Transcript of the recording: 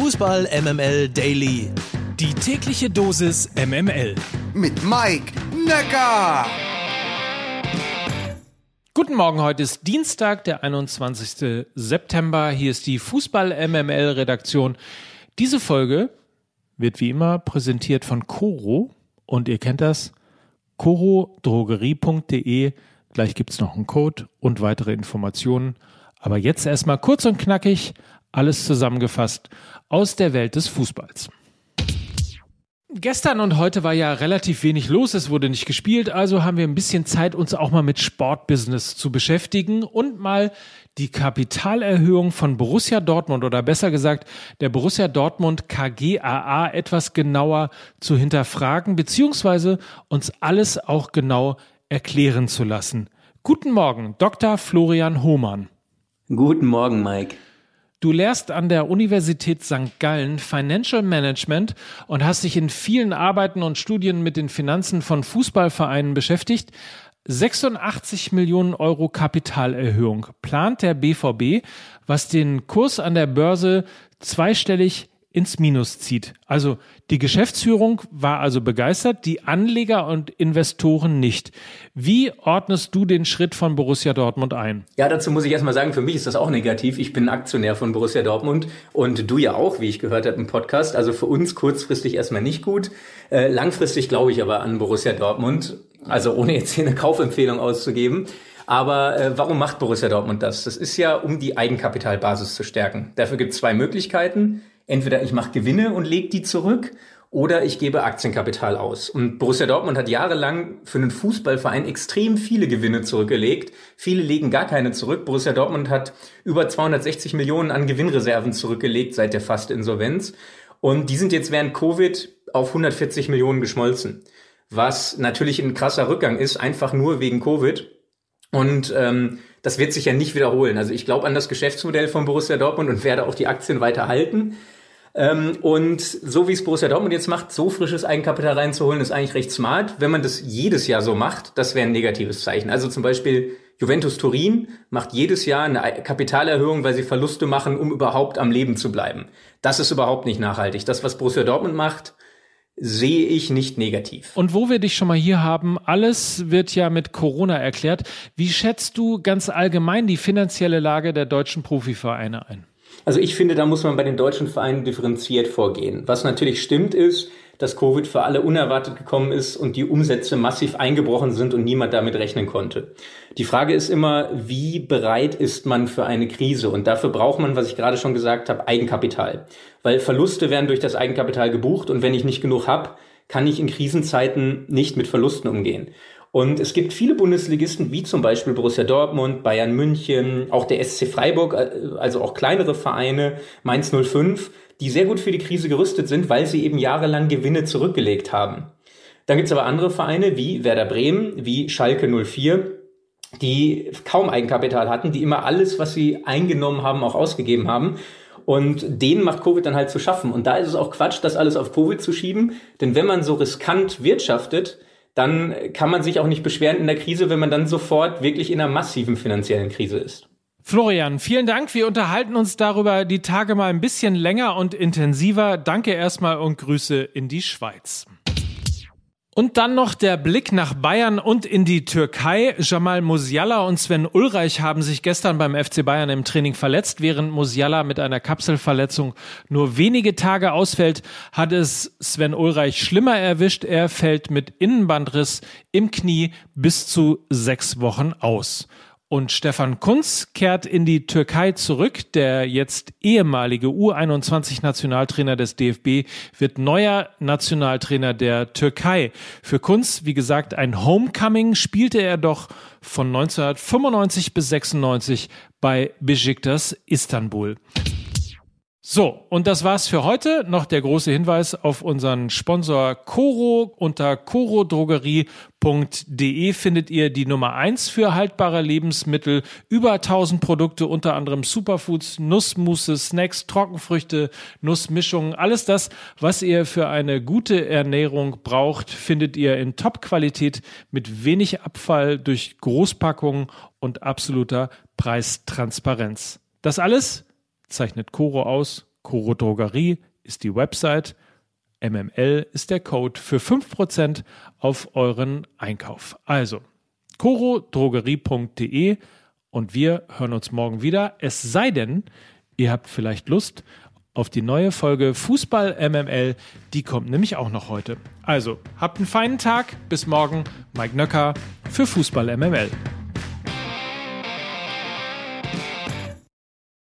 Fußball MML Daily. Die tägliche Dosis MML. Mit Mike Necker. Guten Morgen, heute ist Dienstag, der 21. September. Hier ist die Fußball MML Redaktion. Diese Folge wird wie immer präsentiert von Coro und ihr kennt das, corodrogerie.de. Gleich gibt's noch einen Code und weitere Informationen. Aber jetzt erstmal kurz und knackig alles zusammengefasst aus der Welt des Fußballs. Gestern und heute war ja relativ wenig los, es wurde nicht gespielt, also haben wir ein bisschen Zeit, uns auch mal mit Sportbusiness zu beschäftigen und mal die Kapitalerhöhung von Borussia Dortmund oder besser gesagt der Borussia Dortmund KGAA etwas genauer zu hinterfragen, beziehungsweise uns alles auch genau erklären zu lassen. Guten Morgen, Dr. Florian Hohmann. Guten Morgen, Mike. Du lehrst an der Universität St. Gallen Financial Management und hast dich in vielen Arbeiten und Studien mit den Finanzen von Fußballvereinen beschäftigt. 86 Millionen Euro Kapitalerhöhung plant der BVB, was den Kurs an der Börse zweistellig ins Minus zieht. Also die Geschäftsführung war also begeistert, die Anleger und Investoren nicht. Wie ordnest du den Schritt von Borussia Dortmund ein? Ja, dazu muss ich erstmal sagen, für mich ist das auch negativ. Ich bin Aktionär von Borussia Dortmund und du ja auch, wie ich gehört habe im Podcast. Also für uns kurzfristig erstmal nicht gut. Äh, langfristig glaube ich aber an Borussia Dortmund. Also ohne jetzt hier eine Kaufempfehlung auszugeben. Aber äh, warum macht Borussia Dortmund das? Das ist ja, um die Eigenkapitalbasis zu stärken. Dafür gibt es zwei Möglichkeiten entweder ich mache Gewinne und lege die zurück oder ich gebe Aktienkapital aus. Und Borussia Dortmund hat jahrelang für einen Fußballverein extrem viele Gewinne zurückgelegt. Viele legen gar keine zurück. Borussia Dortmund hat über 260 Millionen an Gewinnreserven zurückgelegt seit der fast Insolvenz. Und die sind jetzt während Covid auf 140 Millionen geschmolzen. Was natürlich ein krasser Rückgang ist, einfach nur wegen Covid. Und ähm, das wird sich ja nicht wiederholen. Also ich glaube an das Geschäftsmodell von Borussia Dortmund und werde auch die Aktien weiter halten. Ähm, und so wie es Borussia Dortmund jetzt macht, so frisches Eigenkapital reinzuholen, ist eigentlich recht smart. Wenn man das jedes Jahr so macht, das wäre ein negatives Zeichen. Also zum Beispiel Juventus Turin macht jedes Jahr eine Kapitalerhöhung, weil sie Verluste machen, um überhaupt am Leben zu bleiben. Das ist überhaupt nicht nachhaltig. Das, was Borussia Dortmund macht, sehe ich nicht negativ. Und wo wir dich schon mal hier haben, alles wird ja mit Corona erklärt. Wie schätzt du ganz allgemein die finanzielle Lage der deutschen Profivereine ein? Also ich finde, da muss man bei den deutschen Vereinen differenziert vorgehen. Was natürlich stimmt ist, dass Covid für alle unerwartet gekommen ist und die Umsätze massiv eingebrochen sind und niemand damit rechnen konnte. Die Frage ist immer, wie bereit ist man für eine Krise? Und dafür braucht man, was ich gerade schon gesagt habe, Eigenkapital. Weil Verluste werden durch das Eigenkapital gebucht und wenn ich nicht genug habe, kann ich in Krisenzeiten nicht mit Verlusten umgehen. Und es gibt viele Bundesligisten, wie zum Beispiel Borussia Dortmund, Bayern München, auch der SC Freiburg, äh, also auch kleinere Vereine, Mainz 05, die sehr gut für die Krise gerüstet sind, weil sie eben jahrelang Gewinne zurückgelegt haben. Dann gibt es aber andere Vereine wie Werder Bremen, wie Schalke 04, die kaum Eigenkapital hatten, die immer alles, was sie eingenommen haben, auch ausgegeben haben. Und denen macht Covid dann halt zu schaffen. Und da ist es auch Quatsch, das alles auf Covid zu schieben. Denn wenn man so riskant wirtschaftet, dann kann man sich auch nicht beschweren in der Krise, wenn man dann sofort wirklich in einer massiven finanziellen Krise ist. Florian, vielen Dank. Wir unterhalten uns darüber die Tage mal ein bisschen länger und intensiver. Danke erstmal und Grüße in die Schweiz. Und dann noch der Blick nach Bayern und in die Türkei. Jamal Musiala und Sven Ulreich haben sich gestern beim FC Bayern im Training verletzt. Während Musiala mit einer Kapselverletzung nur wenige Tage ausfällt, hat es Sven Ulreich schlimmer erwischt. Er fällt mit Innenbandriss im Knie bis zu sechs Wochen aus. Und Stefan Kunz kehrt in die Türkei zurück. Der jetzt ehemalige U21-Nationaltrainer des DFB wird neuer Nationaltrainer der Türkei. Für Kunz, wie gesagt, ein Homecoming spielte er doch von 1995 bis 96 bei Besiktas Istanbul. So, und das war's für heute. Noch der große Hinweis auf unseren Sponsor Coro. Unter corodrogerie.de findet ihr die Nummer eins für haltbare Lebensmittel. Über 1000 Produkte, unter anderem Superfoods, Nussmusse, Snacks, Trockenfrüchte, Nussmischungen. Alles das, was ihr für eine gute Ernährung braucht, findet ihr in Top-Qualität mit wenig Abfall durch Großpackungen und absoluter Preistransparenz. Das alles zeichnet Coro aus Coro Drogerie ist die Website. MML ist der Code für 5% auf euren Einkauf. Also corodrogerie.de und wir hören uns morgen wieder. Es sei denn, ihr habt vielleicht Lust auf die neue Folge Fußball MML. Die kommt nämlich auch noch heute. Also, habt einen feinen Tag. Bis morgen. Mike Nöcker für Fußball MML.